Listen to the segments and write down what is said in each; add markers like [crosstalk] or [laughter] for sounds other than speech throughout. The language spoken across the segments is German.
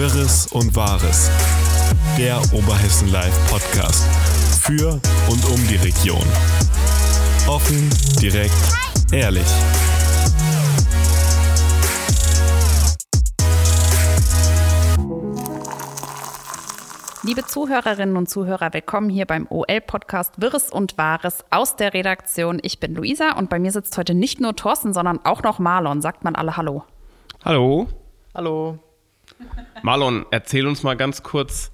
Wirres und Wahres. Der Oberhessen Live Podcast. Für und um die Region. Offen, direkt, ehrlich. Liebe Zuhörerinnen und Zuhörer, willkommen hier beim OL-Podcast Wirres und Wahres aus der Redaktion. Ich bin Luisa und bei mir sitzt heute nicht nur Thorsten, sondern auch noch Marlon. Sagt man alle Hallo. Hallo. Hallo. Marlon, erzähl uns mal ganz kurz,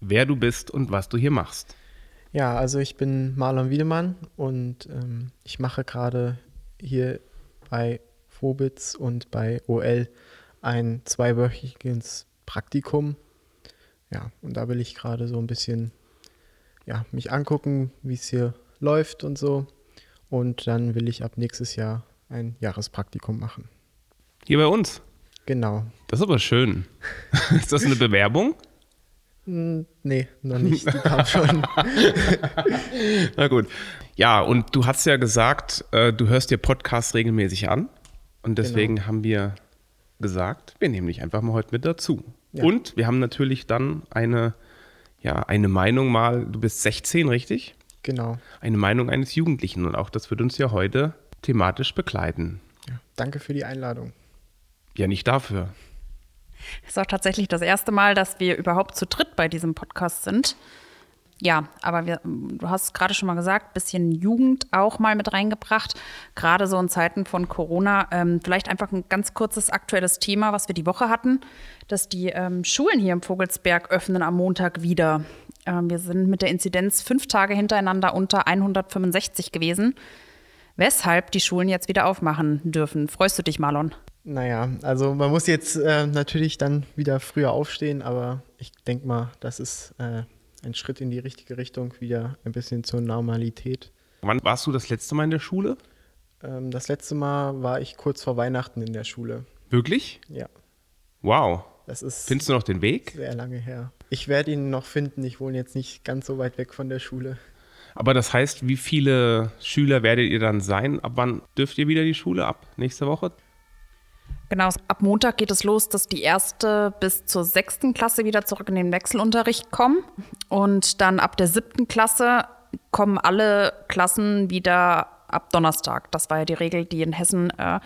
wer du bist und was du hier machst. Ja, also ich bin Marlon Wiedemann und ähm, ich mache gerade hier bei Vobitz und bei OL ein zweiwöchiges Praktikum ja, und da will ich gerade so ein bisschen ja, mich angucken, wie es hier läuft und so. Und dann will ich ab nächstes Jahr ein Jahrespraktikum machen. Hier bei uns? Genau. Das ist aber schön. [laughs] ist das eine Bewerbung? Hm, nee, noch nicht. [laughs] Na gut. Ja, und du hast ja gesagt, äh, du hörst dir Podcasts regelmäßig an. Und deswegen genau. haben wir gesagt, wir nehmen dich einfach mal heute mit dazu. Ja. Und wir haben natürlich dann eine, ja, eine Meinung mal, du bist 16, richtig? Genau. Eine Meinung eines Jugendlichen und auch das wird uns ja heute thematisch begleiten. Ja, danke für die Einladung. Ja, nicht dafür. Es ist auch tatsächlich das erste Mal, dass wir überhaupt zu dritt bei diesem Podcast sind. Ja, aber wir, du hast gerade schon mal gesagt, bisschen Jugend auch mal mit reingebracht, gerade so in Zeiten von Corona. Ähm, vielleicht einfach ein ganz kurzes aktuelles Thema, was wir die Woche hatten, dass die ähm, Schulen hier im Vogelsberg öffnen am Montag wieder. Ähm, wir sind mit der Inzidenz fünf Tage hintereinander unter 165 gewesen, weshalb die Schulen jetzt wieder aufmachen dürfen. Freust du dich, Marlon? Naja, also man muss jetzt äh, natürlich dann wieder früher aufstehen, aber ich denke mal, das ist äh, ein Schritt in die richtige Richtung, wieder ein bisschen zur Normalität. Wann warst du das letzte Mal in der Schule? Ähm, das letzte Mal war ich kurz vor Weihnachten in der Schule. Wirklich? Ja. Wow. Das ist Findest du noch den Weg? Sehr lange her. Ich werde ihn noch finden. Ich wohne jetzt nicht ganz so weit weg von der Schule. Aber das heißt, wie viele Schüler werdet ihr dann sein? Ab wann dürft ihr wieder die Schule ab? Nächste Woche? Genau, ab Montag geht es los, dass die erste bis zur sechsten Klasse wieder zurück in den Wechselunterricht kommen. Und dann ab der siebten Klasse kommen alle Klassen wieder ab Donnerstag. Das war ja die Regel, die in Hessen äh,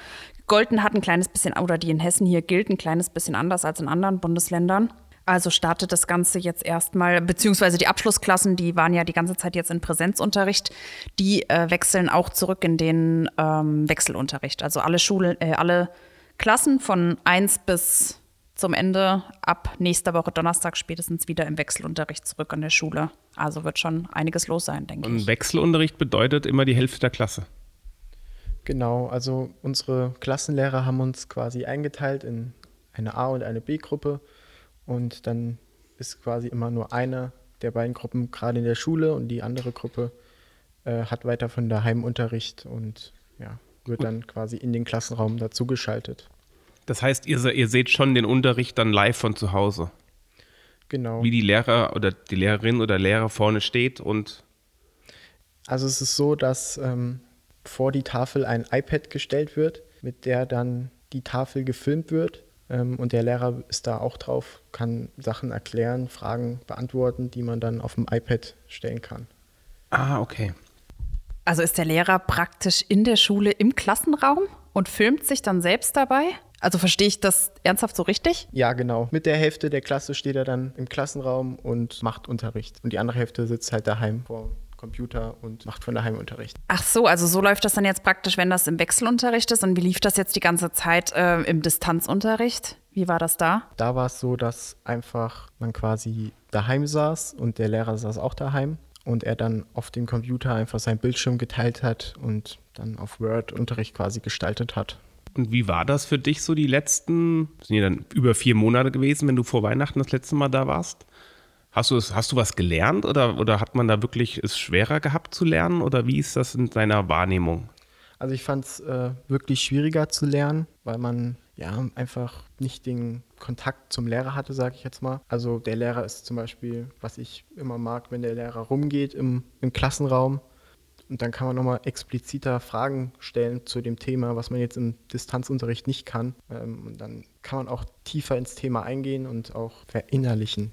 golden hat, ein kleines bisschen, oder die in Hessen hier gilt, ein kleines bisschen anders als in anderen Bundesländern. Also startet das Ganze jetzt erstmal, beziehungsweise die Abschlussklassen, die waren ja die ganze Zeit jetzt in Präsenzunterricht, die äh, wechseln auch zurück in den ähm, Wechselunterricht. Also alle Schulen, äh, alle Klassen von 1 bis zum Ende ab nächster Woche Donnerstag spätestens wieder im Wechselunterricht zurück an der Schule. Also wird schon einiges los sein, denke ich. Und Wechselunterricht bedeutet immer die Hälfte der Klasse. Genau, also unsere Klassenlehrer haben uns quasi eingeteilt in eine A- und eine B-Gruppe und dann ist quasi immer nur eine der beiden Gruppen gerade in der Schule und die andere Gruppe äh, hat weiter von daheim Unterricht und ja, wird dann quasi in den Klassenraum dazugeschaltet. Das heißt, ihr, ihr seht schon den Unterricht dann live von zu Hause. Genau. Wie die Lehrer oder die Lehrerin oder Lehrer vorne steht und. Also es ist so, dass ähm, vor die Tafel ein iPad gestellt wird, mit der dann die Tafel gefilmt wird. Ähm, und der Lehrer ist da auch drauf, kann Sachen erklären, Fragen beantworten, die man dann auf dem iPad stellen kann. Ah, okay. Also ist der Lehrer praktisch in der Schule im Klassenraum und filmt sich dann selbst dabei? Also verstehe ich das ernsthaft so richtig? Ja, genau. Mit der Hälfte der Klasse steht er dann im Klassenraum und macht Unterricht. Und die andere Hälfte sitzt halt daheim vor Computer und macht von daheim Unterricht. Ach so, also so läuft das dann jetzt praktisch, wenn das im Wechselunterricht ist. Und wie lief das jetzt die ganze Zeit äh, im Distanzunterricht? Wie war das da? Da war es so, dass einfach man quasi daheim saß und der Lehrer saß auch daheim und er dann auf dem Computer einfach seinen Bildschirm geteilt hat und dann auf Word Unterricht quasi gestaltet hat. Und wie war das für dich so die letzten, sind ja dann über vier Monate gewesen, wenn du vor Weihnachten das letzte Mal da warst? Hast du, hast du was gelernt oder, oder hat man da wirklich es schwerer gehabt zu lernen oder wie ist das in deiner Wahrnehmung? Also ich fand es äh, wirklich schwieriger zu lernen, weil man ja einfach nicht den Kontakt zum Lehrer hatte, sage ich jetzt mal. Also der Lehrer ist zum Beispiel, was ich immer mag, wenn der Lehrer rumgeht im, im Klassenraum Und dann kann man nochmal expliziter Fragen stellen zu dem Thema, was man jetzt im Distanzunterricht nicht kann. Ähm, und dann kann man auch tiefer ins Thema eingehen und auch verinnerlichen.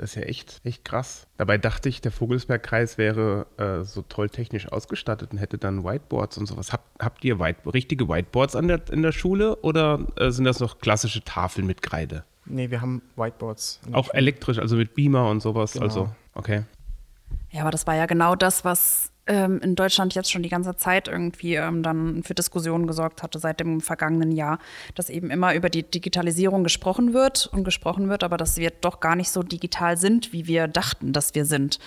Das ist ja echt, echt krass. Dabei dachte ich, der Vogelsbergkreis wäre äh, so toll technisch ausgestattet und hätte dann Whiteboards und sowas. Hab, habt ihr White, richtige Whiteboards an der, in der Schule oder äh, sind das noch klassische Tafeln mit Kreide? Nee, wir haben Whiteboards. Auch elektrisch, also mit Beamer und sowas. Genau. Also, okay. Ja, aber das war ja genau das, was ähm, in Deutschland jetzt schon die ganze Zeit irgendwie ähm, dann für Diskussionen gesorgt hatte seit dem vergangenen Jahr, dass eben immer über die Digitalisierung gesprochen wird und gesprochen wird, aber dass wir doch gar nicht so digital sind, wie wir dachten, dass wir sind.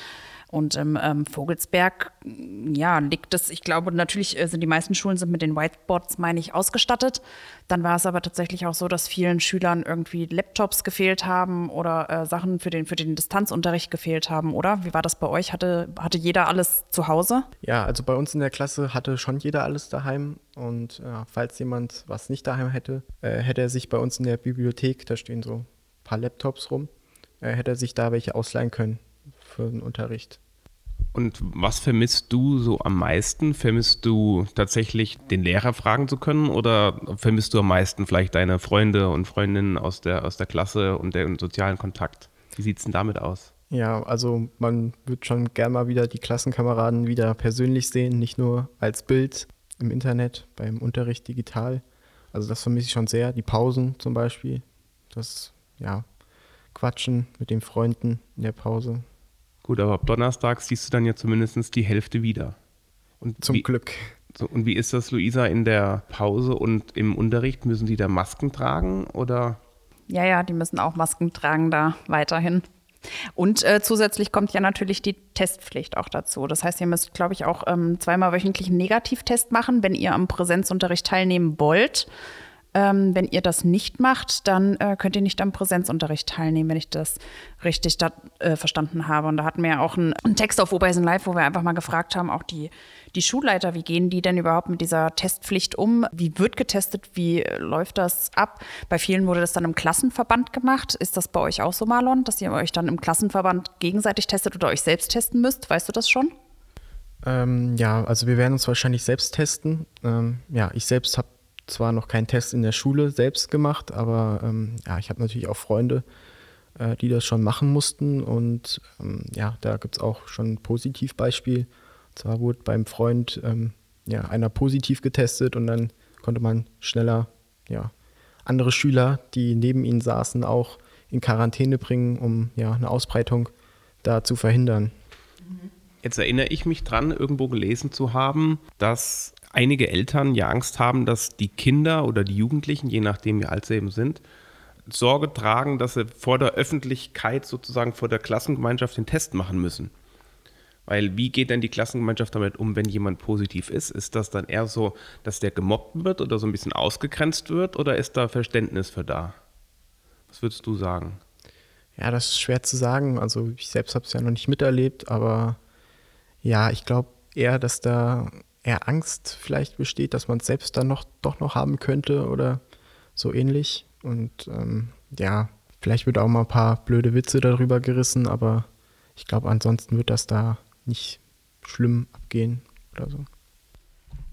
Und im ähm, Vogelsberg, ja, liegt es, ich glaube, natürlich äh, sind die meisten Schulen sind mit den Whiteboards, meine ich, ausgestattet. Dann war es aber tatsächlich auch so, dass vielen Schülern irgendwie Laptops gefehlt haben oder äh, Sachen für den, für den Distanzunterricht gefehlt haben, oder? Wie war das bei euch? Hatte, hatte jeder alles zu Hause? Ja, also bei uns in der Klasse hatte schon jeder alles daheim. Und ja, falls jemand was nicht daheim hätte, äh, hätte er sich bei uns in der Bibliothek, da stehen so ein paar Laptops rum, äh, hätte er sich da welche ausleihen können für den Unterricht. Und was vermisst du so am meisten? Vermisst du tatsächlich den Lehrer fragen zu können oder vermisst du am meisten vielleicht deine Freunde und Freundinnen aus der, aus der Klasse und den sozialen Kontakt? Wie sieht es denn damit aus? Ja, also man wird schon gern mal wieder die Klassenkameraden wieder persönlich sehen, nicht nur als Bild im Internet, beim Unterricht digital. Also das vermisse ich schon sehr. Die Pausen zum Beispiel, das, ja, Quatschen mit den Freunden in der Pause. Gut, aber ab Donnerstag siehst du dann ja zumindest die Hälfte wieder. Und Zum wie, Glück. So, und wie ist das, Luisa, in der Pause und im Unterricht? Müssen die da Masken tragen oder? Ja, ja, die müssen auch Masken tragen da weiterhin. Und äh, zusätzlich kommt ja natürlich die Testpflicht auch dazu. Das heißt, ihr müsst, glaube ich, auch ähm, zweimal wöchentlich einen Negativtest machen, wenn ihr am Präsenzunterricht teilnehmen wollt. Ähm, wenn ihr das nicht macht, dann äh, könnt ihr nicht am Präsenzunterricht teilnehmen, wenn ich das richtig da, äh, verstanden habe. Und da hatten wir ja auch einen, einen Text auf Oberheisen Live, wo wir einfach mal gefragt haben, auch die, die Schulleiter, wie gehen die denn überhaupt mit dieser Testpflicht um? Wie wird getestet? Wie äh, läuft das ab? Bei vielen wurde das dann im Klassenverband gemacht. Ist das bei euch auch so, Marlon, dass ihr euch dann im Klassenverband gegenseitig testet oder euch selbst testen müsst? Weißt du das schon? Ähm, ja, also wir werden uns wahrscheinlich selbst testen. Ähm, ja, ich selbst habe zwar noch keinen Test in der Schule selbst gemacht, aber ähm, ja, ich habe natürlich auch Freunde, äh, die das schon machen mussten. Und ähm, ja, da gibt es auch schon ein Positivbeispiel. Und zwar wurde beim Freund ähm, ja, einer positiv getestet und dann konnte man schneller ja, andere Schüler, die neben ihnen saßen, auch in Quarantäne bringen, um ja, eine Ausbreitung da zu verhindern. Jetzt erinnere ich mich dran, irgendwo gelesen zu haben, dass einige Eltern ja Angst haben, dass die Kinder oder die Jugendlichen, je nachdem wie alt sie eben sind, Sorge tragen, dass sie vor der Öffentlichkeit sozusagen vor der Klassengemeinschaft den Test machen müssen. Weil wie geht denn die Klassengemeinschaft damit um, wenn jemand positiv ist? Ist das dann eher so, dass der gemobbt wird oder so ein bisschen ausgegrenzt wird oder ist da Verständnis für da? Was würdest du sagen? Ja, das ist schwer zu sagen. Also ich selbst habe es ja noch nicht miterlebt, aber ja, ich glaube eher, dass da eher Angst vielleicht besteht, dass man es selbst dann noch doch noch haben könnte oder so ähnlich. Und ähm, ja, vielleicht wird auch mal ein paar blöde Witze darüber gerissen, aber ich glaube, ansonsten wird das da nicht schlimm abgehen oder so.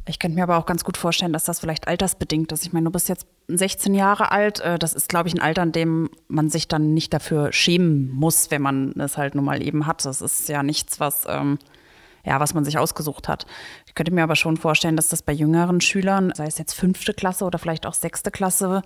Ich könnte mir aber auch ganz gut vorstellen, dass das vielleicht altersbedingt ist. Ich meine, du bist jetzt 16 Jahre alt. Äh, Das ist, glaube ich, ein Alter, in dem man sich dann nicht dafür schämen muss, wenn man es halt nun mal eben hat. Das ist ja nichts, was, ähm, ja, was man sich ausgesucht hat. Ich könnte mir aber schon vorstellen, dass das bei jüngeren Schülern, sei es jetzt fünfte Klasse oder vielleicht auch sechste Klasse,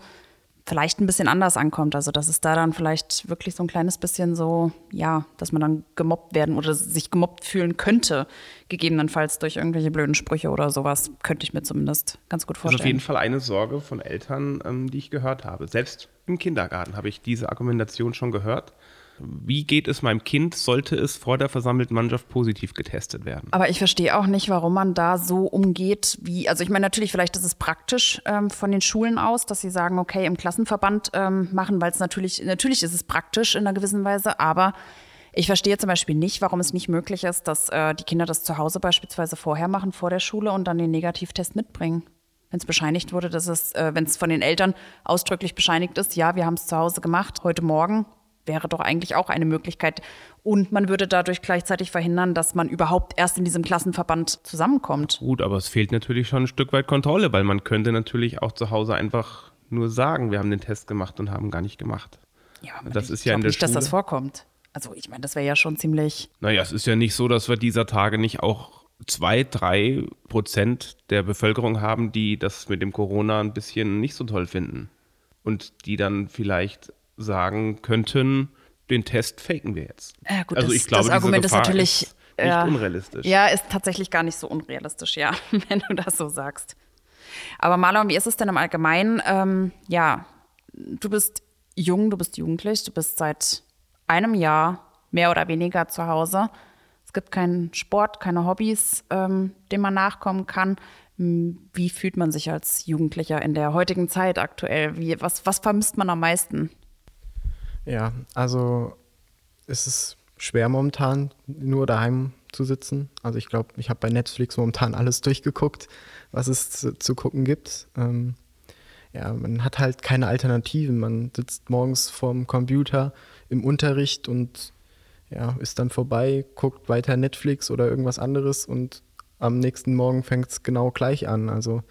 vielleicht ein bisschen anders ankommt. Also, dass es da dann vielleicht wirklich so ein kleines bisschen so, ja, dass man dann gemobbt werden oder sich gemobbt fühlen könnte, gegebenenfalls durch irgendwelche blöden Sprüche oder sowas, könnte ich mir zumindest ganz gut Das ist auf jeden vorstellen. Fall eine Sorge von Eltern, ähm, die ich gehört habe. Selbst im Kindergarten habe ich diese Argumentation schon gehört. Wie geht es meinem Kind, sollte es vor der versammelten Mannschaft positiv getestet werden? Aber ich verstehe auch nicht, warum man da so umgeht, wie, also ich meine, natürlich, vielleicht ist es praktisch ähm, von den Schulen aus, dass sie sagen, okay, im Klassenverband ähm, machen, weil es natürlich, natürlich ist es praktisch in einer gewissen Weise, aber ich verstehe zum Beispiel nicht, warum es nicht möglich ist, dass äh, die Kinder das zu Hause beispielsweise vorher machen, vor der Schule und dann den Negativtest mitbringen. Wenn es bescheinigt wurde, dass es, äh, wenn es von den Eltern ausdrücklich bescheinigt ist, ja, wir haben es zu Hause gemacht, heute Morgen, wäre doch eigentlich auch eine Möglichkeit. Und man würde dadurch gleichzeitig verhindern, dass man überhaupt erst in diesem Klassenverband zusammenkommt. Gut, aber es fehlt natürlich schon ein Stück weit Kontrolle, weil man könnte natürlich auch zu Hause einfach nur sagen, wir haben den Test gemacht und haben gar nicht gemacht. Ja, Das ich ist ja in der nicht, dass das Schule- vorkommt. Also ich meine, das wäre ja schon ziemlich. Naja, es ist ja nicht so, dass wir dieser Tage nicht auch zwei, drei Prozent der Bevölkerung haben, die das mit dem Corona ein bisschen nicht so toll finden. Und die dann vielleicht sagen könnten, den Test faken wir jetzt. Ja, gut, also das, ich glaube, das Argument ist natürlich ist nicht ja, unrealistisch. Ja, ist tatsächlich gar nicht so unrealistisch, ja, [laughs] wenn du das so sagst. Aber Marlon, wie ist es denn im Allgemeinen? Ähm, ja, du bist jung, du bist jugendlich, du bist seit einem Jahr mehr oder weniger zu Hause. Es gibt keinen Sport, keine Hobbys, ähm, denen man nachkommen kann. Wie fühlt man sich als Jugendlicher in der heutigen Zeit aktuell? Wie, was, was vermisst man am meisten? Ja, also es ist schwer momentan nur daheim zu sitzen. Also ich glaube, ich habe bei Netflix momentan alles durchgeguckt, was es zu, zu gucken gibt. Ähm, ja, man hat halt keine Alternativen. Man sitzt morgens vorm Computer im Unterricht und ja, ist dann vorbei, guckt weiter Netflix oder irgendwas anderes und am nächsten Morgen fängt es genau gleich an. Also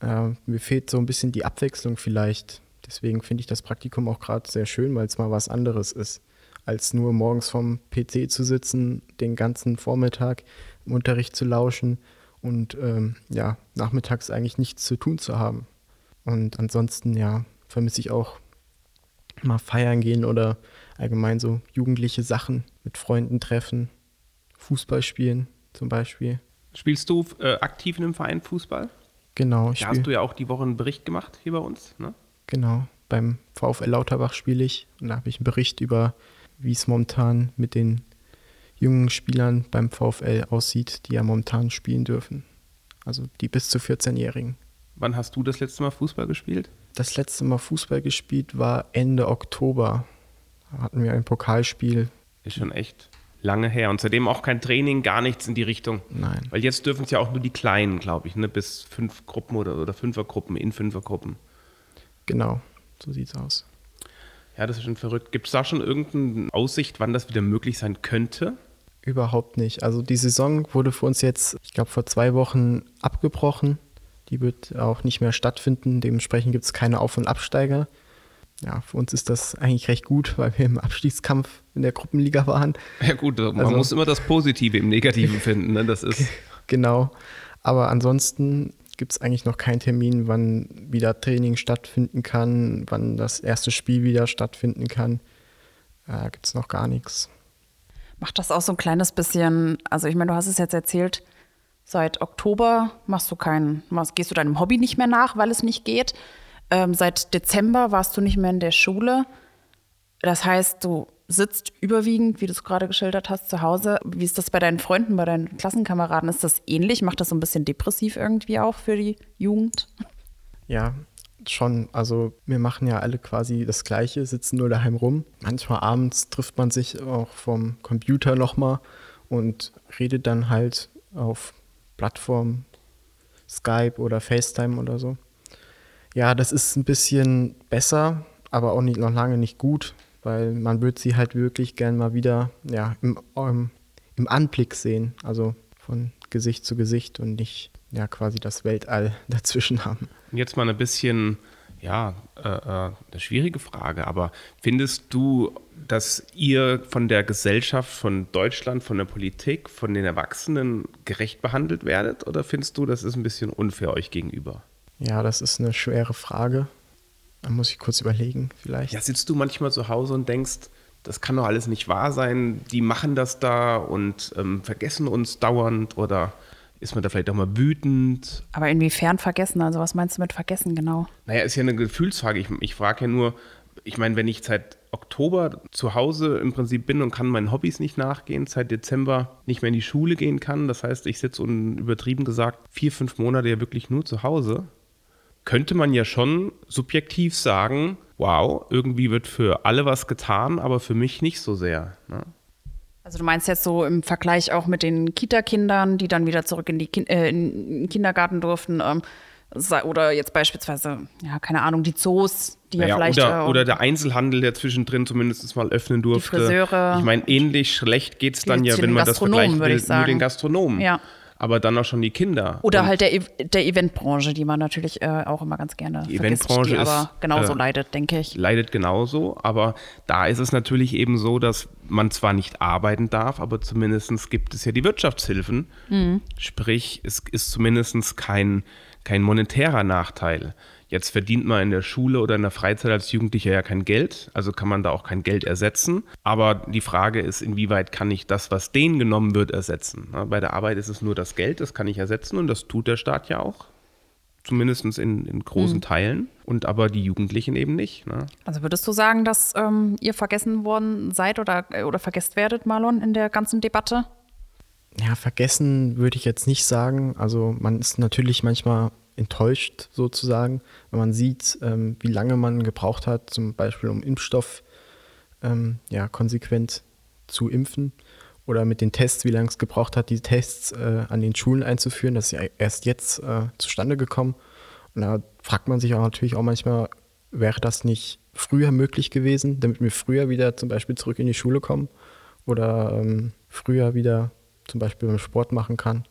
äh, mir fehlt so ein bisschen die Abwechslung vielleicht. Deswegen finde ich das Praktikum auch gerade sehr schön, weil es mal was anderes ist, als nur morgens vom PC zu sitzen, den ganzen Vormittag im Unterricht zu lauschen und ähm, ja, nachmittags eigentlich nichts zu tun zu haben. Und ansonsten, ja, vermisse ich auch mal feiern gehen oder allgemein so jugendliche Sachen mit Freunden treffen, Fußball spielen zum Beispiel. Spielst du äh, aktiv in einem Verein Fußball? Genau, ich Da hast du ja auch die Woche einen Bericht gemacht hier bei uns. Ne? Genau, beim VfL Lauterbach spiele ich und da habe ich einen Bericht über, wie es momentan mit den jungen Spielern beim VfL aussieht, die ja momentan spielen dürfen. Also die bis zu 14-Jährigen. Wann hast du das letzte Mal Fußball gespielt? Das letzte Mal Fußball gespielt war Ende Oktober. Da hatten wir ein Pokalspiel. Ist schon echt lange her. Und seitdem auch kein Training, gar nichts in die Richtung. Nein. Weil jetzt dürfen es ja auch nur die Kleinen, glaube ich, ne? bis fünf Gruppen oder, oder Fünfergruppen, in Fünfergruppen. Genau, so sieht's aus. Ja, das ist schon verrückt. Gibt es da schon irgendeine Aussicht, wann das wieder möglich sein könnte? Überhaupt nicht. Also die Saison wurde für uns jetzt, ich glaube, vor zwei Wochen abgebrochen. Die wird auch nicht mehr stattfinden. Dementsprechend gibt es keine Auf- und Absteiger. Ja, für uns ist das eigentlich recht gut, weil wir im Abstiegskampf in der Gruppenliga waren. Ja gut, man Also- muss immer das Positive im Negativen finden. Ne? Das ist [laughs] Genau. Aber ansonsten gibt es eigentlich noch keinen Termin, wann wieder Training stattfinden kann, wann das erste Spiel wieder stattfinden kann. Da gibt es noch gar nichts. Macht das auch so ein kleines bisschen, also ich meine, du hast es jetzt erzählt, seit Oktober machst du keinen, gehst du deinem Hobby nicht mehr nach, weil es nicht geht. Ähm, seit Dezember warst du nicht mehr in der Schule. Das heißt, du sitzt überwiegend, wie du es gerade geschildert hast, zu Hause. Wie ist das bei deinen Freunden, bei deinen Klassenkameraden? Ist das ähnlich? Macht das so ein bisschen depressiv irgendwie auch für die Jugend? Ja, schon. Also wir machen ja alle quasi das Gleiche, sitzen nur daheim rum. Manchmal abends trifft man sich auch vom Computer nochmal und redet dann halt auf Plattformen, Skype oder FaceTime oder so. Ja, das ist ein bisschen besser, aber auch nicht, noch lange nicht gut, weil man wird sie halt wirklich gern mal wieder ja, im, im, im Anblick sehen, also von Gesicht zu Gesicht und nicht ja quasi das Weltall [laughs] dazwischen haben. jetzt mal ein bisschen, ja, äh, äh, eine schwierige Frage, aber findest du, dass ihr von der Gesellschaft, von Deutschland, von der Politik, von den Erwachsenen gerecht behandelt werdet? Oder findest du, das ist ein bisschen unfair euch gegenüber? Ja, das ist eine schwere Frage. Da muss ich kurz überlegen, vielleicht. Ja, sitzt du manchmal zu Hause und denkst, das kann doch alles nicht wahr sein, die machen das da und ähm, vergessen uns dauernd oder ist man da vielleicht auch mal wütend? Aber inwiefern vergessen? Also was meinst du mit vergessen genau? Naja, ist ja eine Gefühlsfrage. Ich, ich frage ja nur, ich meine, wenn ich seit Oktober zu Hause im Prinzip bin und kann meinen Hobbys nicht nachgehen, seit Dezember nicht mehr in die Schule gehen kann, das heißt, ich sitze und übertrieben gesagt vier, fünf Monate ja wirklich nur zu Hause, könnte man ja schon subjektiv sagen, wow, irgendwie wird für alle was getan, aber für mich nicht so sehr. Ne? Also du meinst jetzt so im Vergleich auch mit den Kita-Kindern, die dann wieder zurück in, die Kin äh, in den Kindergarten durften. Ähm, Oder jetzt beispielsweise, ja, keine Ahnung, die Zoos, die ja, ja vielleicht. Oder, äh, oder der Einzelhandel, der zwischendrin zumindest mal öffnen durfte. Friseure. Ich meine, ähnlich schlecht geht es dann Die- ja, wenn man das vergleicht würde will, nur den. Gastronomen. Ja. Aber dann auch schon die Kinder. Oder Und halt der, der Eventbranche, die man natürlich äh, auch immer ganz gerne Die vergisst, Eventbranche die aber ist, genauso äh, leidet, denke ich. leidet genauso, aber da ist es natürlich eben so, dass man zwar nicht arbeiten darf, aber zumindest gibt es ja die Wirtschaftshilfen. Mhm. Sprich, es ist zumindest kein, kein monetärer Nachteil. Jetzt verdient man in der Schule oder in der Freizeit als Jugendlicher ja kein Geld, also kann man da auch kein Geld ersetzen. Aber die Frage ist, inwieweit kann ich das, was denen genommen wird, ersetzen? Bei der Arbeit ist es nur das Geld, das kann ich ersetzen und das tut der Staat ja auch. Zumindest in, in großen Teilen. Und aber die Jugendlichen eben nicht. Ne? Also würdest du sagen, dass ähm, ihr vergessen worden seid oder, äh, oder vergesst werdet, Marlon, in der ganzen Debatte? Ja, vergessen würde ich jetzt nicht sagen. Also man ist natürlich manchmal enttäuscht sozusagen, wenn man sieht, ähm, wie lange man gebraucht hat, zum Beispiel um Impfstoff ähm, ja, konsequent zu impfen oder mit den Tests, wie lange es gebraucht hat, die Tests äh, an den Schulen einzuführen. Das ist ja erst jetzt äh, zustande gekommen. Und da fragt man sich auch natürlich auch manchmal, wäre das nicht früher möglich gewesen, damit wir früher wieder zum Beispiel zurück in die Schule kommen oder ähm, früher wieder zum Beispiel beim Sport machen kann?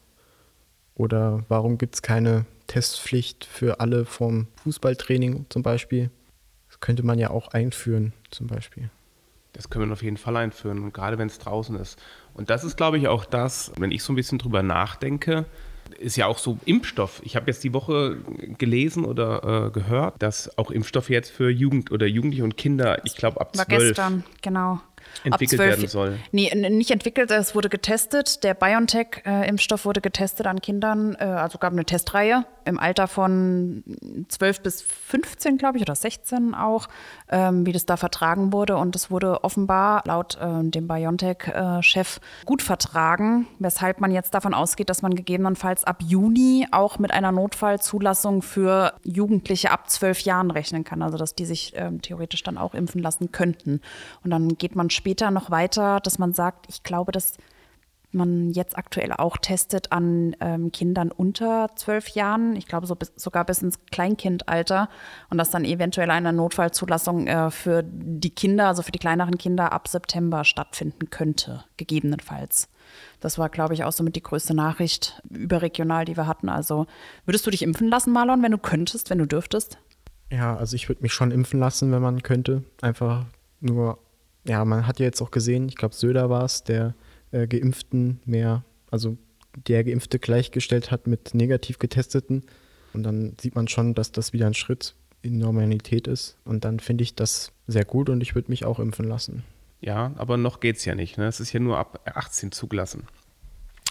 Oder warum gibt es keine Testpflicht für alle vom Fußballtraining zum Beispiel? Das könnte man ja auch einführen zum Beispiel. Das können wir auf jeden Fall einführen, und gerade wenn es draußen ist. Und das ist, glaube ich, auch das, wenn ich so ein bisschen drüber nachdenke, ist ja auch so Impfstoff. Ich habe jetzt die Woche gelesen oder äh, gehört, dass auch Impfstoffe jetzt für Jugend oder Jugendliche und Kinder, ich glaube ab War 12, gestern, genau. entwickelt Ab 12 werden soll. Nee, nicht entwickelt, es wurde getestet. Der BioNTech-Impfstoff wurde getestet an Kindern, äh, also gab eine Testreihe im Alter von 12 bis 15, glaube ich, oder 16 auch, ähm, wie das da vertragen wurde. Und es wurde offenbar laut äh, dem BioNTech-Chef gut vertragen, weshalb man jetzt davon ausgeht, dass man gegebenenfalls ab Juni auch mit einer Notfallzulassung für Jugendliche ab 12 Jahren rechnen kann. Also dass die sich ähm, theoretisch dann auch impfen lassen könnten. Und dann geht man später noch weiter, dass man sagt, ich glaube, dass man jetzt aktuell auch testet an ähm, Kindern unter zwölf Jahren, ich glaube so bis, sogar bis ins Kleinkindalter und dass dann eventuell eine Notfallzulassung äh, für die Kinder, also für die kleineren Kinder ab September stattfinden könnte, gegebenenfalls. Das war, glaube ich, auch somit die größte Nachricht überregional, die wir hatten. Also würdest du dich impfen lassen, Marlon, wenn du könntest, wenn du dürftest? Ja, also ich würde mich schon impfen lassen, wenn man könnte. Einfach nur, ja, man hat ja jetzt auch gesehen, ich glaube, Söder war es, der äh, Geimpften mehr, also der Geimpfte gleichgestellt hat mit negativ Getesteten. Und dann sieht man schon, dass das wieder ein Schritt in Normalität ist. Und dann finde ich das sehr gut und ich würde mich auch impfen lassen. Ja, aber noch geht es ja nicht. Ne? Es ist ja nur ab 18 zugelassen.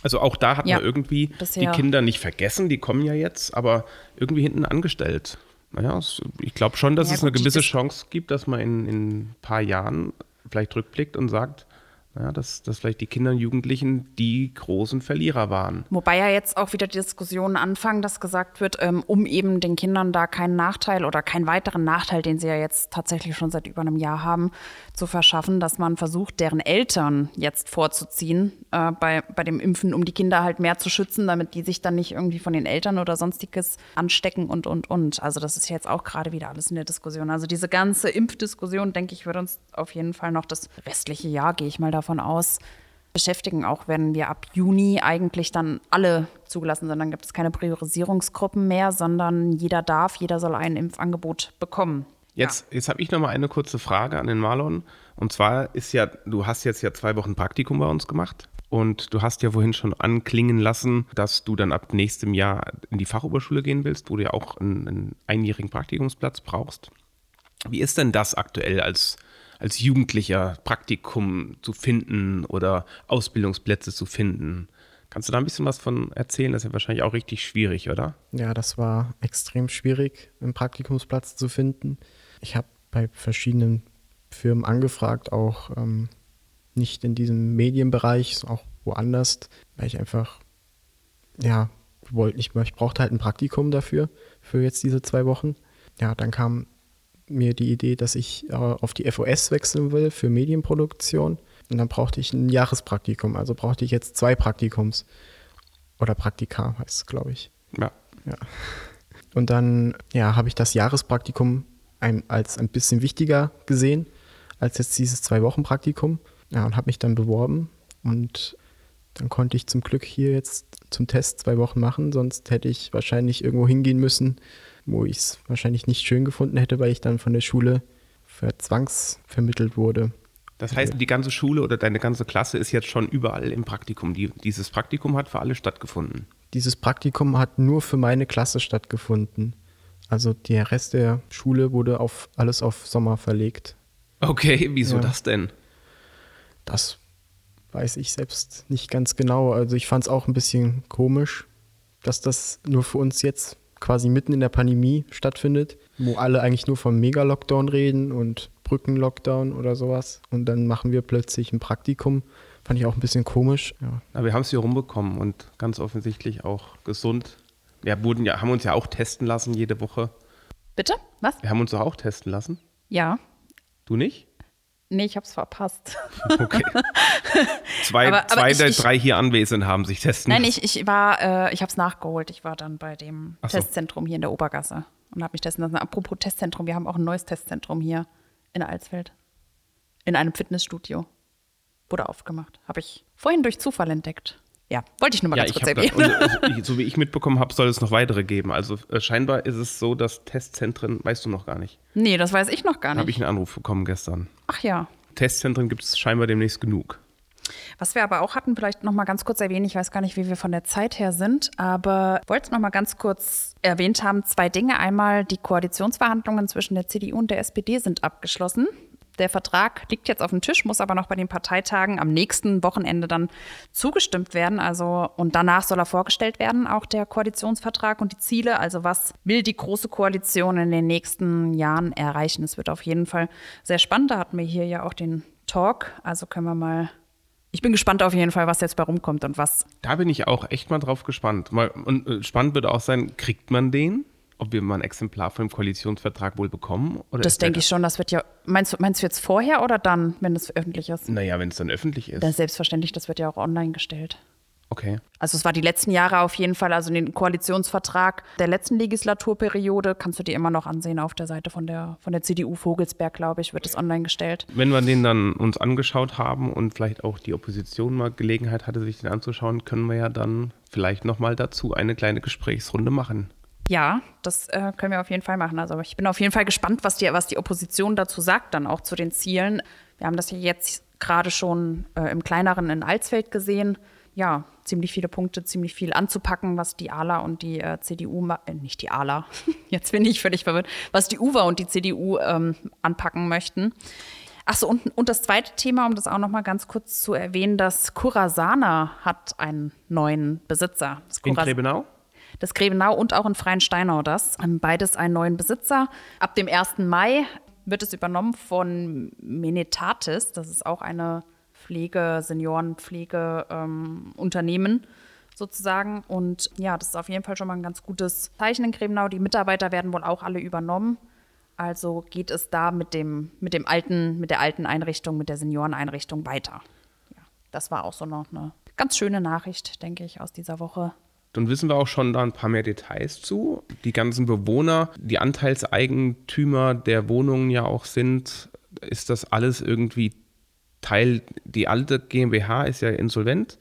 Also auch da hat Ja, man irgendwie bisher. die Kinder nicht vergessen, die kommen ja jetzt, aber irgendwie hinten angestellt. Naja, ich glaube schon, dass Ja, es eine gewisse Chance gibt, dass man in, in ein paar Jahren vielleicht rückblickt und sagt, naja, dass, dass vielleicht die Kinder und Jugendlichen die großen Verlierer waren. Wobei ja jetzt auch wieder die Diskussionen anfangen, dass gesagt wird, ähm, um eben den Kindern da keinen Nachteil oder keinen weiteren Nachteil, den sie ja jetzt tatsächlich schon seit über einem Jahr haben, zu verschaffen, dass man versucht, deren Eltern jetzt vorzuziehen äh, bei, bei dem Impfen, um die Kinder halt mehr zu schützen, damit die sich dann nicht irgendwie von den Eltern oder sonstiges anstecken und, und, und. Also das ist jetzt auch gerade wieder alles in der Diskussion. Also diese ganze Impfdiskussion, denke ich, wird uns auf jeden Fall noch das restliche Jahr, gehe ich mal davon aus, beschäftigen, auch wenn wir ab Juni eigentlich dann alle zugelassen sind. Dann gibt es keine Priorisierungsgruppen mehr, sondern jeder darf, jeder soll ein Impfangebot bekommen. Jetzt, jetzt habe ich noch mal eine kurze Frage an den Marlon. Und zwar ist ja, du hast jetzt ja zwei Wochen Praktikum bei uns gemacht. Und du hast ja vorhin schon anklingen lassen, dass du dann ab nächstem Jahr in die Fachoberschule gehen willst, wo du ja auch einen, einen einjährigen Praktikumsplatz brauchst. Wie ist denn das aktuell als, als Jugendlicher Praktikum zu finden oder Ausbildungsplätze zu finden? Kannst du da ein bisschen was von erzählen? Das ist ja wahrscheinlich auch richtig schwierig, oder? Ja, das war extrem schwierig, einen Praktikumsplatz zu finden. Ich habe bei verschiedenen Firmen angefragt, auch ähm, nicht in diesem Medienbereich, auch woanders, weil ich einfach, ja, wollte nicht mehr, ich brauchte halt ein Praktikum dafür, für jetzt diese zwei Wochen. Ja, dann kam mir die Idee, dass ich äh, auf die FOS wechseln will für Medienproduktion. Und dann brauchte ich ein Jahrespraktikum, also brauchte ich jetzt zwei Praktikums. Oder Praktika heißt es, glaube ich. Ja. Ja. Und dann ja, habe ich das Jahrespraktikum ein, als ein bisschen wichtiger gesehen als jetzt dieses Zwei-Wochen-Praktikum. Ja, und habe mich dann beworben und dann konnte ich zum Glück hier jetzt zum Test zwei Wochen machen, sonst hätte ich wahrscheinlich irgendwo hingehen müssen, wo ich es wahrscheinlich nicht schön gefunden hätte, weil ich dann von der Schule verzwangsvermittelt wurde. Das heißt, die ganze Schule oder deine ganze Klasse ist jetzt schon überall im Praktikum. Die, dieses Praktikum hat für alle stattgefunden. Dieses Praktikum hat nur für meine Klasse stattgefunden. Also der Rest der Schule wurde auf alles auf Sommer verlegt. Okay, wieso Ja. das denn? Das weiß ich selbst nicht ganz genau. Also ich fand es auch ein bisschen komisch, dass das nur für uns jetzt quasi mitten in der Pandemie stattfindet, wo alle eigentlich nur vom Mega-Lockdown reden und Brücken-Lockdown oder sowas. Und dann machen wir plötzlich ein Praktikum. Fand ich auch ein bisschen komisch. Ja. Aber wir haben es hier rumbekommen und ganz offensichtlich auch gesund. Wir wurden ja, haben uns ja auch testen lassen jede Woche. Bitte? Was? Wir haben uns doch auch testen lassen. Ja. Du nicht? Nee, ich hab's verpasst. [laughs] Okay. [laughs] Zwei, Aber- aber zwei ich- der ich- drei hier Anwesenden haben sich testen Nein, lassen. ich, ich war, äh, ich hab's nachgeholt. Ich war dann bei dem so. Testzentrum hier in der Obergasse und habe mich testen lassen. Apropos Testzentrum, wir haben auch ein neues Testzentrum hier in Alsfeld. In einem Fitnessstudio. Wurde aufgemacht. Habe ich vorhin durch Zufall entdeckt. Ja, wollte ich nur mal Ja, ganz kurz habe erwähnen. [laughs] so wie ich mitbekommen habe, soll es noch weitere geben. Also äh, scheinbar ist es so, dass Testzentren, weißt du noch gar nicht. Nee, das weiß ich noch gar Habe nicht. ich einen Anruf bekommen gestern. Ach ja. Testzentren gibt es scheinbar demnächst genug. Was wir aber auch hatten, vielleicht noch mal ganz kurz erwähnen, ich weiß gar nicht, wie wir von der Zeit her sind, aber ich wollte es noch mal ganz kurz erwähnt haben, zwei Dinge. Einmal die Koalitionsverhandlungen zwischen der CDU und der SPD sind abgeschlossen. Der Vertrag liegt jetzt auf dem Tisch, muss aber noch bei den Parteitagen am nächsten Wochenende dann zugestimmt werden. Also, und danach soll er vorgestellt werden, auch der Koalitionsvertrag und die Ziele. Also, was will die Große Koalition in den nächsten Jahren erreichen? Es wird auf jeden Fall sehr spannend. Da hatten wir hier ja auch den Talk. Also können wir mal ich bin gespannt auf jeden Fall, was jetzt bei rumkommt und was. Da bin ich auch echt mal drauf gespannt. Mal, und äh, spannend wird auch sein, kriegt man den? Ob wir mal ein Exemplar vom Koalitionsvertrag wohl bekommen? Oder Das denke ich schon, das wird ja. Meinst du, meinst du jetzt vorher oder dann, wenn es öffentlich ist? Naja, wenn es dann öffentlich ist. Dann selbstverständlich, das wird ja auch online gestellt. okay. Also es war die letzten Jahre auf jeden Fall, also den Koalitionsvertrag der letzten Legislaturperiode kannst du dir immer noch ansehen auf der Seite von der, von der CDU Vogelsberg, glaube ich, wird es online gestellt. Wenn wir den dann uns angeschaut haben und vielleicht auch die Opposition mal Gelegenheit hatte, sich den anzuschauen, können wir ja dann vielleicht nochmal dazu eine kleine Gesprächsrunde machen. Ja, das äh, können wir auf jeden Fall machen. Also ich bin auf jeden Fall gespannt, was die, was die Opposition dazu sagt, dann auch zu den Zielen. Wir haben das ja jetzt gerade schon äh, im kleineren in Alsfeld gesehen. Ja, ziemlich viele Punkte, ziemlich viel anzupacken, was die ALA und die äh, CDU, äh, nicht die ALA, [laughs] jetzt bin ich völlig verwirrt, was die UWA und die CDU ähm, anpacken möchten. Achso, und, und das zweite Thema, um das auch noch mal ganz kurz zu erwähnen, das Curasana hat einen neuen Besitzer. Das In Curas- Das Grevenau und auch in Freien Steinau das. Ähm, Beides einen neuen Besitzer. Ab dem 1. Mai wird es übernommen von Menetatis. Das ist auch eine Pflege, Seniorenpflege-Unternehmen sozusagen. Und ja, das ist auf jeden Fall schon mal ein ganz gutes Zeichen in Grevenau. Die Mitarbeiter werden wohl auch alle übernommen. Also geht es da mit dem, mit dem alten, mit der alten Einrichtung, mit der Senioreneinrichtung weiter. Ja, das war auch so noch eine ganz schöne Nachricht, denke ich, aus dieser Woche. Dann wissen wir auch schon da ein paar mehr Details zu. Die ganzen Bewohner, die Anteilseigentümer der Wohnungen ja auch sind, ist das alles irgendwie Teil, die alte GmbH ist ja insolvent.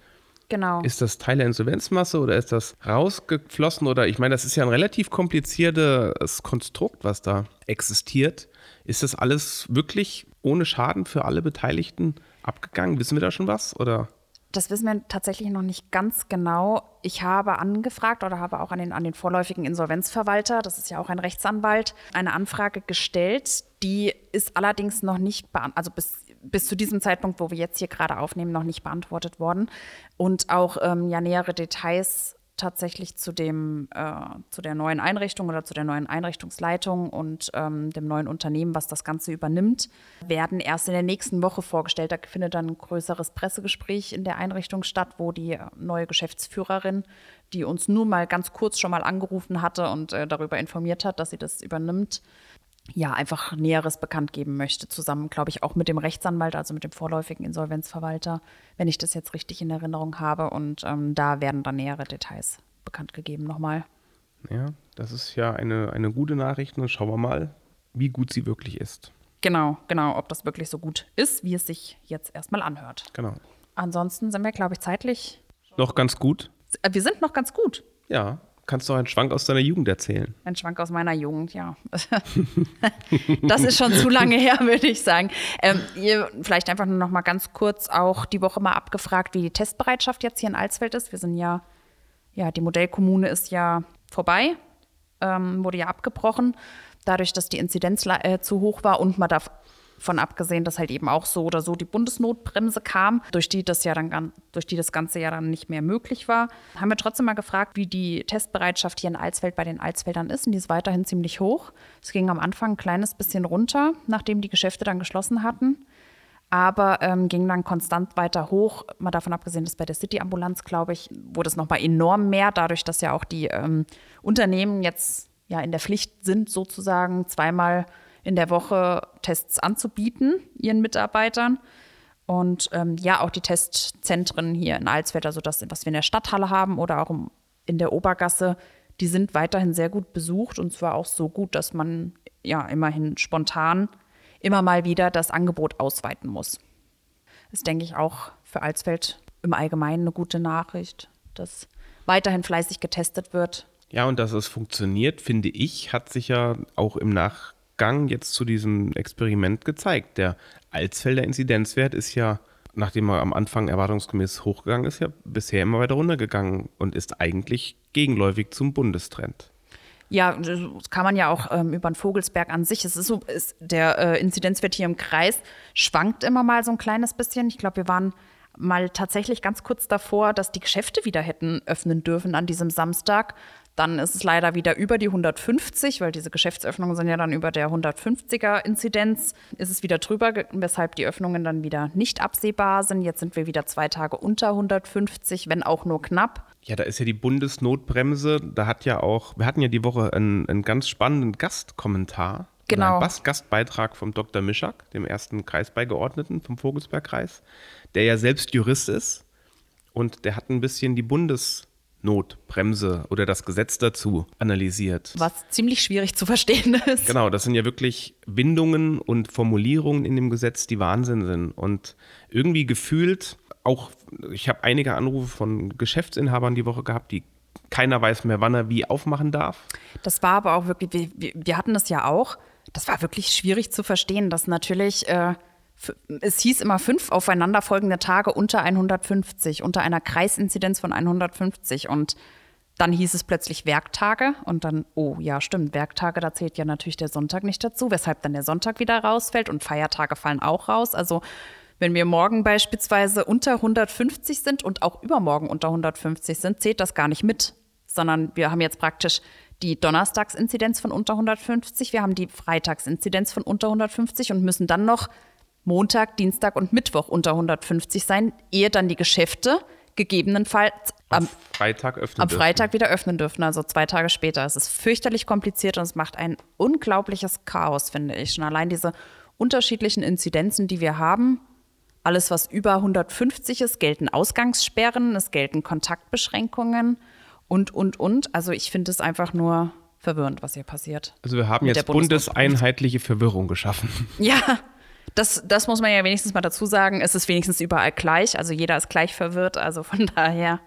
Genau. Ist das Teil der Insolvenzmasse oder ist das rausgeflossen? Oder ich meine, das ist ja ein relativ kompliziertes Konstrukt, was da existiert. Ist das alles wirklich ohne Schaden für alle Beteiligten abgegangen? Wissen wir da schon was? Oder? Das wissen wir tatsächlich noch nicht ganz genau. Ich habe angefragt oder habe auch an den, an den vorläufigen Insolvenzverwalter, das ist ja auch ein Rechtsanwalt, eine Anfrage gestellt. Die ist allerdings noch nicht beantwortet, also bis, bis zu diesem Zeitpunkt, wo wir jetzt hier gerade aufnehmen, noch nicht beantwortet worden. Und auch ähm, ja nähere Details tatsächlich zu dem äh, zu der neuen Einrichtung oder zu der neuen Einrichtungsleitung und ähm, dem neuen Unternehmen, was das Ganze übernimmt, werden erst in der nächsten Woche vorgestellt. Da findet dann ein größeres Pressegespräch in der Einrichtung statt, wo die neue Geschäftsführerin, die uns nur mal ganz kurz schon mal angerufen hatte und äh, darüber informiert hat, dass sie das übernimmt, ja, einfach Näheres bekannt geben möchte, zusammen, glaube ich, auch mit dem Rechtsanwalt, also mit dem vorläufigen Insolvenzverwalter, wenn ich das jetzt richtig in Erinnerung habe. Und ähm, da werden dann nähere Details bekannt gegeben nochmal. Ja, das ist ja eine, eine gute Nachricht. Und schauen wir mal, wie gut sie wirklich ist. Genau, genau, ob das wirklich so gut ist, wie es sich jetzt erstmal anhört. Genau. Ansonsten sind wir, glaube ich, zeitlich. Noch ganz gut. Äh, Wir sind noch ganz gut. Ja. Kannst du einen Schwank aus deiner Jugend erzählen? Ein Schwank aus meiner Jugend, ja. [laughs] das ist schon zu lange her, würde ich sagen. Ähm, vielleicht einfach nur noch mal ganz kurz auch die Woche mal abgefragt, wie die Testbereitschaft jetzt hier in Alsfeld ist. Wir sind ja, ja, die Modellkommune ist ja vorbei, ähm, wurde ja abgebrochen, dadurch, dass die Inzidenz äh, zu hoch war und man darf von abgesehen, dass halt eben auch so oder so die Bundesnotbremse kam, durch die das ja dann durch die das ganze ja dann nicht mehr möglich war, haben wir trotzdem mal gefragt, wie die Testbereitschaft hier in Alsfeld bei den Alsfeldern ist. Und die ist weiterhin ziemlich hoch. Es ging am Anfang ein kleines bisschen runter, nachdem die Geschäfte dann geschlossen hatten. Aber ähm, ging dann konstant weiter hoch. Mal davon abgesehen, dass bei der City-Ambulanz, glaube ich, wurde es nochmal enorm mehr, dadurch, dass ja auch die ähm, Unternehmen jetzt ja in der Pflicht sind, sozusagen zweimal in der Woche Tests anzubieten, ihren Mitarbeitern. Und ähm, ja, auch die Testzentren hier in Alsfeld, also das, was wir in der Stadthalle haben oder auch in der Obergasse, die sind weiterhin sehr gut besucht und zwar auch so gut, dass man ja immerhin spontan immer mal wieder das Angebot ausweiten muss. ist, denke ich, auch für Alsfeld im Allgemeinen eine gute Nachricht, dass weiterhin fleißig getestet wird. Ja, und dass es funktioniert, finde ich, hat sich ja auch im Nachgang jetzt zu diesem Experiment gezeigt. Der Alsfelder Inzidenzwert ist ja, nachdem er am Anfang erwartungsgemäß hochgegangen ist, ja bisher immer weiter runtergegangen und ist eigentlich gegenläufig zum Bundestrend. Ja, das kann man ja auch ähm, über den Vogelsberg an sich. Es ist so, ist, der äh, Inzidenzwert hier im Kreis schwankt immer mal so ein kleines bisschen. Ich glaube, wir waren mal tatsächlich ganz kurz davor, dass die Geschäfte wieder hätten öffnen dürfen an diesem Samstag. Dann ist es leider wieder über die 150, weil diese Geschäftsöffnungen sind ja dann über der 150er Inzidenz. Ist es wieder drüber, weshalb die Öffnungen dann wieder nicht absehbar sind. Jetzt sind wir wieder zwei Tage unter 150, wenn auch nur knapp. Ja, da ist ja die Bundesnotbremse. Da hat ja auch, wir hatten ja die Woche einen, einen ganz spannenden Gastkommentar. Genau. Oder Einen Bas- Gastbeitrag vom Dr. Mischak, dem ersten Kreisbeigeordneten vom Vogelsbergkreis, der ja selbst Jurist ist. Und der hat ein bisschen die Bundesnotbremse oder das Gesetz dazu analysiert. Was ziemlich schwierig zu verstehen ist. Genau, das sind ja wirklich Windungen und Formulierungen in dem Gesetz, die Wahnsinn sind. Und irgendwie gefühlt, auch ich habe einige Anrufe von Geschäftsinhabern die Woche gehabt, die keiner weiß mehr, wann er wie aufmachen darf. Das war aber auch wirklich, wir- wir, hatten das ja auch, das war wirklich schwierig zu verstehen, dass natürlich, äh, es hieß immer fünf aufeinanderfolgende Tage unter 150, unter einer Kreisinzidenz von 150 und dann hieß es plötzlich Werktage. Und dann, oh ja, stimmt, Werktage, da zählt ja natürlich der Sonntag nicht dazu, weshalb dann der Sonntag wieder rausfällt. Und Feiertage fallen auch raus. Also wenn wir morgen beispielsweise unter 150 sind und auch übermorgen unter 150 sind, zählt das gar nicht mit, sondern wir haben jetzt praktisch die Donnerstagsinzidenz von unter 150, wir haben die Freitagsinzidenz von unter 150 und müssen dann noch Montag, Dienstag und Mittwoch unter 150 sein, ehe dann die Geschäfte gegebenenfalls am, Freitag öffnen am dürfen. Freitag wieder öffnen dürfen, also zwei Tage später. Es ist fürchterlich kompliziert und es macht ein unglaubliches Chaos, finde ich. Schon allein diese unterschiedlichen Inzidenzen, die wir haben. Alles, was über 150 ist, gelten Ausgangssperren, es gelten Kontaktbeschränkungen und, und, und. Also ich finde es einfach nur verwirrend, was hier passiert. Also wir haben jetzt bundeseinheitliche Verwirrung geschaffen. Ja, das, das muss man ja wenigstens mal dazu sagen. Es ist wenigstens überall gleich. Also jeder ist gleich verwirrt. Also von [laughs] daher.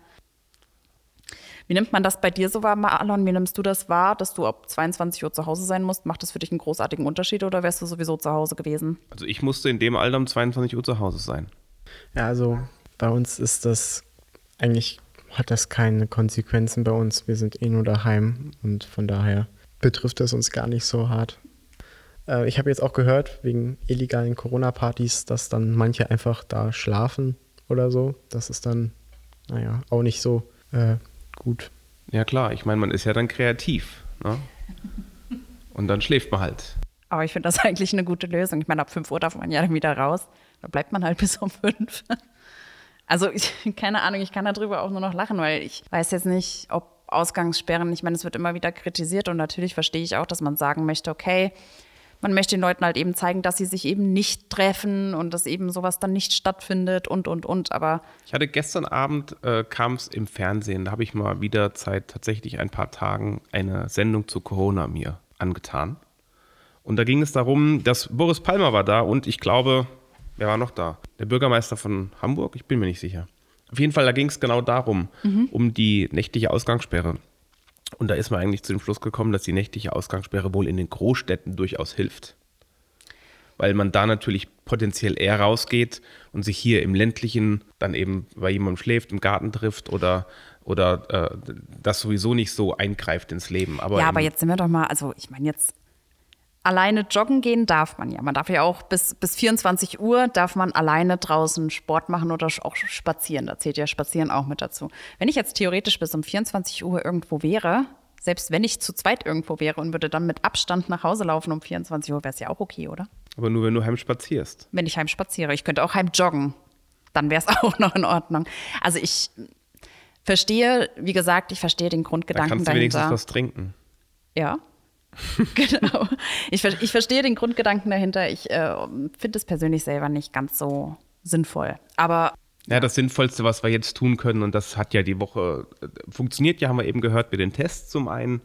Wie nimmt man das bei dir so wahr, Marlon? Wie nimmst du das wahr, dass du ab 22 Uhr zu Hause sein musst? Macht das für dich einen großartigen Unterschied oder wärst du sowieso zu Hause gewesen? Also ich musste in dem Alter um 22 Uhr zu Hause sein. Ja, also bei uns ist das eigentlich, hat das keine Konsequenzen bei uns. Wir sind eh nur daheim und von daher betrifft das uns gar nicht so hart. Äh, ich habe jetzt auch gehört, wegen illegalen Corona-Partys, dass dann manche einfach da schlafen oder so. Das ist dann, naja, auch nicht so äh, gut. Ja klar, ich meine, man ist ja dann kreativ. Ne? Und dann schläft man halt. Aber ich finde das [laughs] eigentlich eine gute Lösung. Ich meine, ab 5 Uhr darf man ja dann wieder raus. Da bleibt man halt [laughs] bis um 5. Also, ich, [laughs] keine Ahnung, ich kann darüber auch nur noch lachen, weil ich weiß jetzt nicht, ob Ausgangssperren, ich meine, es wird immer wieder kritisiert und natürlich verstehe ich auch, dass man sagen möchte, okay, man möchte den Leuten halt eben zeigen, dass sie sich eben nicht treffen und dass eben sowas dann nicht stattfindet und, und, und. Aber Ich hatte gestern Abend, äh, kam es im Fernsehen, da habe ich mal wieder seit tatsächlich ein paar Tagen eine Sendung zu Corona mir angetan. Und da ging es darum, dass Boris Palmer war da und ich glaube, wer war noch da? Der Bürgermeister von Hamburg? Ich bin mir nicht sicher. Auf jeden Fall, da ging es genau darum, um die nächtliche Ausgangssperre. Und da ist man eigentlich zu dem Schluss gekommen, dass die nächtliche Ausgangssperre wohl in den Großstädten durchaus hilft. Weil man da natürlich potenziell eher rausgeht und sich hier im ländlichen dann eben bei jemandem schläft, im Garten trifft oder, oder äh, das sowieso nicht so eingreift ins Leben. Aber ja, aber jetzt sind wir doch mal, also ich meine jetzt, alleine joggen gehen darf man ja. Man darf ja auch bis, bis 24 Uhr darf man alleine draußen Sport machen oder auch spazieren. Da zählt ja Spazieren auch mit dazu. Wenn ich jetzt theoretisch bis um 24 Uhr irgendwo wäre, selbst wenn ich zu zweit irgendwo wäre und würde dann mit Abstand nach Hause laufen um 24 Uhr, wäre es ja auch okay, oder? aber nur wenn du heim spazierst. Wenn ich heim spaziere. Ich könnte auch heim joggen. Dann wäre es [laughs] auch noch in Ordnung. Also ich verstehe, wie gesagt, ich verstehe den Da Grundgedanken kannst du dahinter. wenigstens was trinken. Ja. [laughs] genau. Ich, ich verstehe den Grundgedanken dahinter. Ich äh, finde es persönlich selber nicht ganz so sinnvoll. Aber Ja, das Sinnvollste, was wir jetzt tun können, und das hat ja die Woche äh, funktioniert, ja, haben wir eben gehört mit den Tests zum einen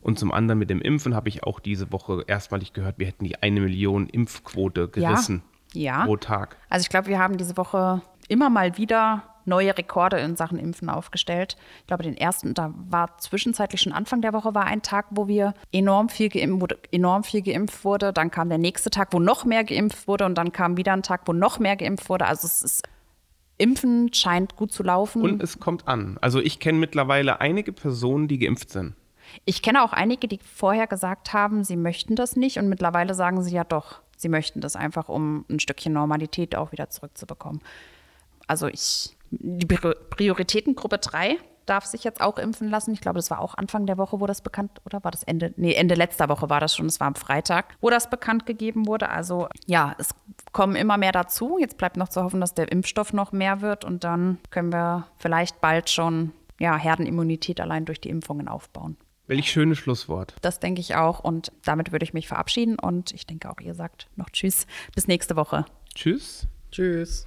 und zum anderen mit dem Impfen habe ich auch diese Woche erstmalig gehört, wir hätten die eine Million Impfquote Ja. gerissen Ja. pro Tag. also ich glaube, wir haben diese Woche immer mal wieder neue Rekorde in Sachen Impfen aufgestellt. Ich glaube, den ersten, da war zwischenzeitlich schon Anfang der Woche war ein Tag, wo wir enorm viel geimpft wurde, enorm viel geimpft wurde. Dann kam der nächste Tag, wo noch mehr geimpft wurde und dann kam wieder ein Tag, wo noch mehr geimpft wurde. Also es ist Impfen scheint gut zu laufen. Und es kommt an. Also ich kenne mittlerweile einige Personen, die geimpft sind. Ich kenne auch einige, die vorher gesagt haben, sie möchten das nicht und mittlerweile sagen sie ja doch, sie möchten das einfach, um ein Stückchen Normalität auch wieder zurückzubekommen. Also ich, die Pri- Prioritätengruppe 3 darf sich jetzt auch impfen lassen. Ich glaube, das war auch Anfang der Woche, wo das bekannt, oder war das Ende, nee, Ende letzter Woche war das schon, es war am Freitag, wo das bekannt gegeben wurde. Also ja, es kommen immer mehr dazu. Jetzt bleibt noch zu hoffen, dass der Impfstoff noch mehr wird und dann können wir vielleicht bald schon ja, Herdenimmunität allein durch die Impfungen aufbauen. Welch schönes Schlusswort. Das denke ich auch. Und damit würde ich mich verabschieden. Und ich denke auch, ihr sagt noch Tschüss. Bis nächste Woche. Tschüss. Tschüss.